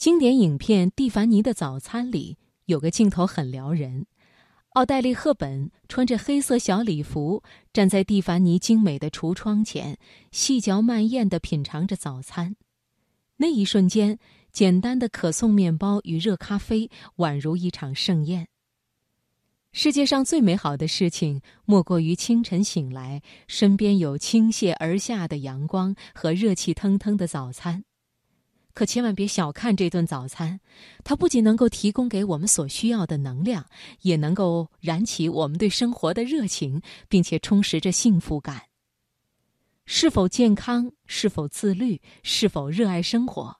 经典影片《蒂凡尼的早餐》里有个镜头很撩人，奥黛丽·赫本穿着黑色小礼服站在蒂凡尼精美的橱窗前，细嚼慢咽地品尝着早餐。那一瞬间，简单的可颂面包与热咖啡宛如一场盛宴。世界上最美好的事情，莫过于清晨醒来，身边有倾泻而下的阳光和热气腾腾的早餐。可千万别小看这顿早餐，它不仅能够提供给我们所需要的能量，也能够燃起我们对生活的热情，并且充实着幸福感。是否健康，是否自律，是否热爱生活，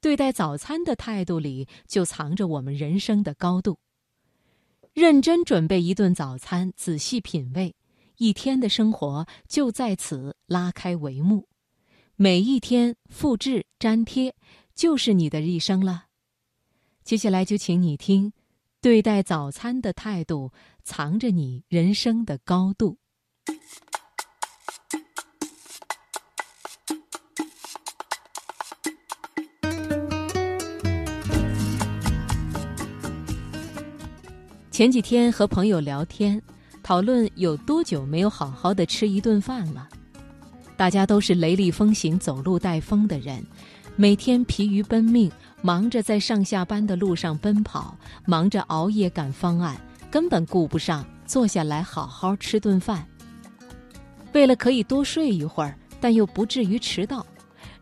对待早餐的态度里，就藏着我们人生的高度。认真准备一顿早餐，仔细品味，一天的生活就在此拉开帷幕。每一天复制粘贴，就是你的一生了。接下来就请你听，对待早餐的态度，藏着你人生的高度。前几天和朋友聊天，讨论有多久没有好好的吃一顿饭了。大家都是雷厉风行、走路带风的人，每天疲于奔命，忙着在上下班的路上奔跑，忙着熬夜赶方案，根本顾不上坐下来好好吃顿饭。为了可以多睡一会儿，但又不至于迟到，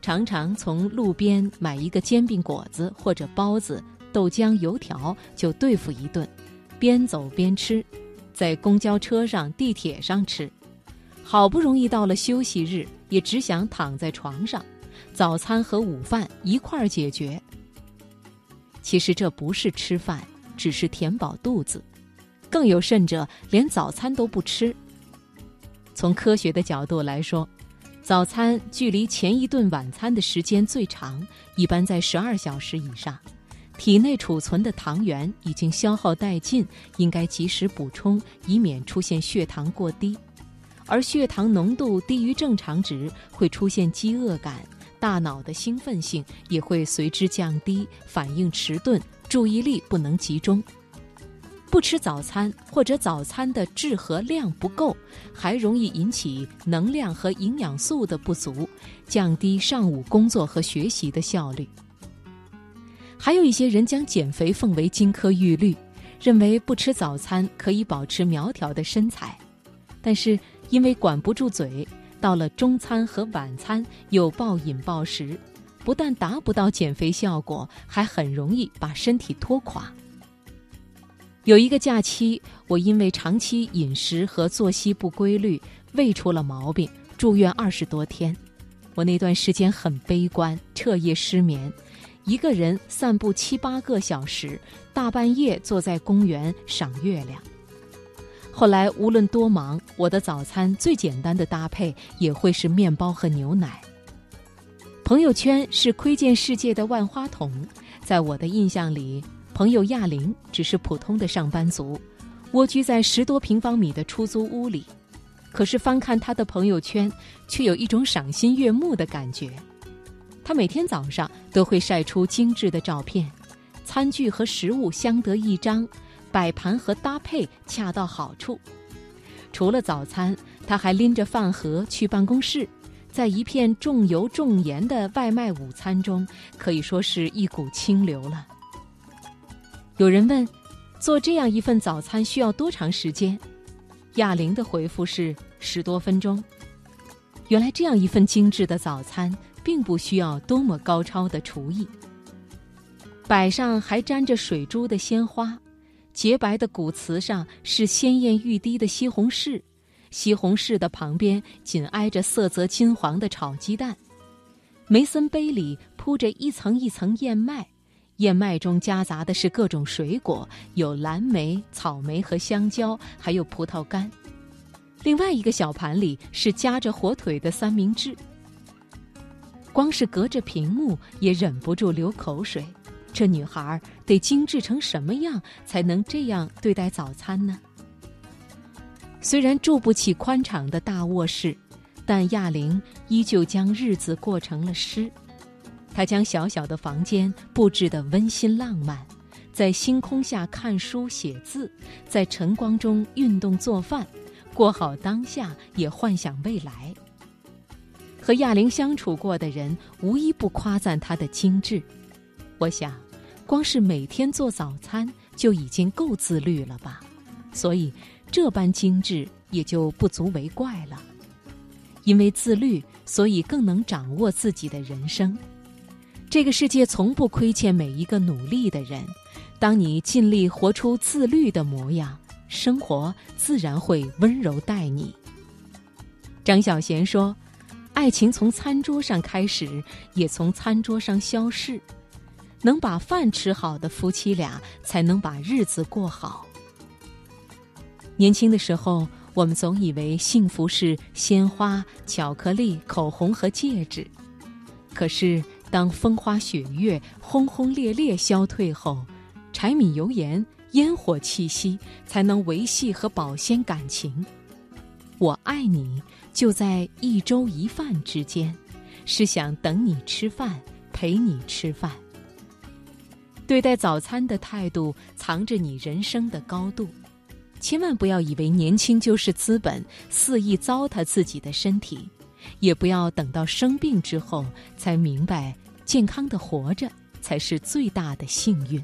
常常从路边买一个煎饼果子或者包子、豆浆、油条就对付一顿。边走边吃，在公交车上、地铁上吃，好不容易到了休息日，也只想躺在床上，早餐和午饭一块儿解决。其实这不是吃饭，只是填饱肚子，更有甚者，连早餐都不吃。从科学的角度来说，早餐距离前一顿晚餐的时间最长，一般在十二小时以上。体内储存的糖原已经消耗殆尽，应该及时补充，以免出现血糖过低。而血糖浓度低于正常值，会出现饥饿感，大脑的兴奋性也会随之降低，反应迟钝，注意力不能集中。不吃早餐或者早餐的质和量不够，还容易引起能量和营养素的不足，降低上午工作和学习的效率。还有一些人将减肥奉为金科玉律，认为不吃早餐可以保持苗条的身材，但是因为管不住嘴，到了中餐和晚餐又暴饮暴食，不但达不到减肥效果，还很容易把身体拖垮。有一个假期，我因为长期饮食和作息不规律，胃出了毛病，住院二十多天。我那段时间很悲观，彻夜失眠。一个人散步七八个小时，大半夜坐在公园赏月亮。后来无论多忙，我的早餐最简单的搭配也会是面包和牛奶。朋友圈是窥见世界的万花筒，在我的印象里，朋友亚玲只是普通的上班族，蜗居在十多平方米的出租屋里。可是翻看她的朋友圈，却有一种赏心悦目的感觉。他每天早上都会晒出精致的照片，餐具和食物相得益彰，摆盘和搭配恰到好处。除了早餐，他还拎着饭盒去办公室，在一片重油重盐的外卖午餐中，可以说是一股清流了。有人问，做这样一份早餐需要多长时间？亚玲的回复是十多分钟。原来这样一份精致的早餐。并不需要多么高超的厨艺。摆上还沾着水珠的鲜花，洁白的骨瓷上是鲜艳欲滴的西红柿，西红柿的旁边紧挨着色泽金黄的炒鸡蛋。梅森杯里铺着一层一层燕麦，燕麦中夹杂的是各种水果，有蓝莓、草莓和香蕉，还有葡萄干。另外一个小盘里是夹着火腿的三明治。光是隔着屏幕也忍不住流口水，这女孩得精致成什么样才能这样对待早餐呢？虽然住不起宽敞的大卧室，但亚玲依旧将日子过成了诗。她将小小的房间布置得温馨浪漫，在星空下看书写字，在晨光中运动做饭，过好当下，也幻想未来。和亚玲相处过的人，无一不夸赞她的精致。我想，光是每天做早餐就已经够自律了吧？所以，这般精致也就不足为怪了。因为自律，所以更能掌握自己的人生。这个世界从不亏欠每一个努力的人。当你尽力活出自律的模样，生活自然会温柔待你。张小娴说：“爱情从餐桌上开始，也从餐桌上消逝。能把饭吃好的夫妻俩，才能把日子过好。”年轻的时候，我们总以为幸福是鲜花、巧克力、口红和戒指，可是。当风花雪月、轰轰烈烈消退后，柴米油盐、烟火气息才能维系和保鲜感情。我爱你，就在一粥一饭之间，是想等你吃饭，陪你吃饭。对待早餐的态度，藏着你人生的高度。千万不要以为年轻就是资本，肆意糟蹋自己的身体。也不要等到生病之后才明白，健康的活着才是最大的幸运。